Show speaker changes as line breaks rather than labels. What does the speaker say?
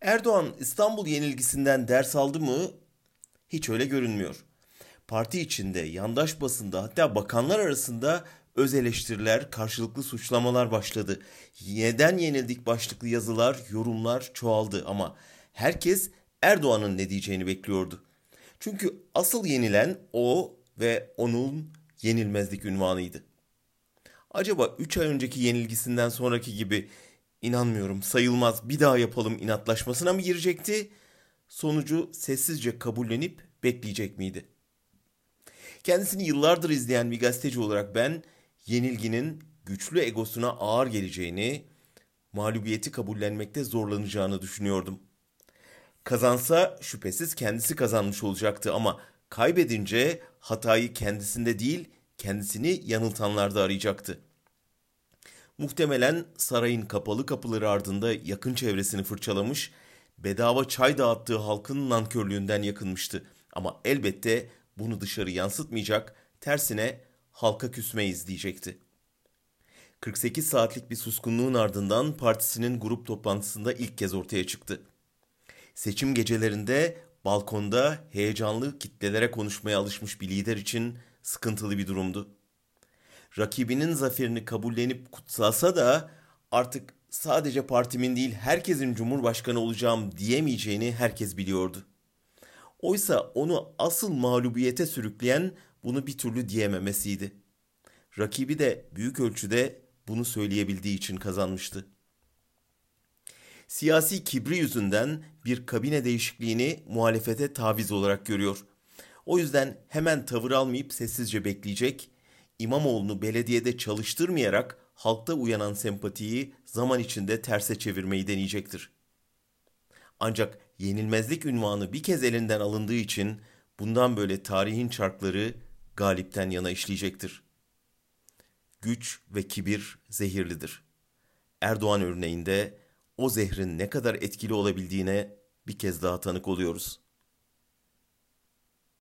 Erdoğan İstanbul yenilgisinden ders aldı mı? Hiç öyle görünmüyor. Parti içinde, yandaş basında hatta bakanlar arasında öz eleştiriler, karşılıklı suçlamalar başladı. Neden yenildik başlıklı yazılar, yorumlar çoğaldı ama herkes Erdoğan'ın ne diyeceğini bekliyordu. Çünkü asıl yenilen o ve onun yenilmezlik ünvanıydı. Acaba 3 ay önceki yenilgisinden sonraki gibi inanmıyorum sayılmaz bir daha yapalım inatlaşmasına mı girecekti? Sonucu sessizce kabullenip bekleyecek miydi? Kendisini yıllardır izleyen bir gazeteci olarak ben yenilginin güçlü egosuna ağır geleceğini, mağlubiyeti kabullenmekte zorlanacağını düşünüyordum. Kazansa şüphesiz kendisi kazanmış olacaktı ama kaybedince hatayı kendisinde değil kendisini yanıltanlarda arayacaktı. Muhtemelen sarayın kapalı kapıları ardında yakın çevresini fırçalamış, bedava çay dağıttığı halkın nankörlüğünden yakınmıştı. Ama elbette bunu dışarı yansıtmayacak, tersine halka küsmeyiz diyecekti. 48 saatlik bir suskunluğun ardından partisinin grup toplantısında ilk kez ortaya çıktı. Seçim gecelerinde balkonda heyecanlı kitlelere konuşmaya alışmış bir lider için sıkıntılı bir durumdu. Rakibinin zaferini kabullenip kutsasa da artık sadece partimin değil herkesin cumhurbaşkanı olacağım diyemeyeceğini herkes biliyordu. Oysa onu asıl mağlubiyete sürükleyen bunu bir türlü diyememesiydi. Rakibi de büyük ölçüde bunu söyleyebildiği için kazanmıştı. Siyasi kibri yüzünden bir kabine değişikliğini muhalefete taviz olarak görüyor. O yüzden hemen tavır almayıp sessizce bekleyecek, İmamoğlu'nu belediyede çalıştırmayarak halkta uyanan sempatiyi zaman içinde terse çevirmeyi deneyecektir. Ancak yenilmezlik ünvanı bir kez elinden alındığı için bundan böyle tarihin çarkları galipten yana işleyecektir. Güç ve kibir zehirlidir. Erdoğan örneğinde o zehrin ne kadar etkili olabildiğine bir kez daha tanık oluyoruz.''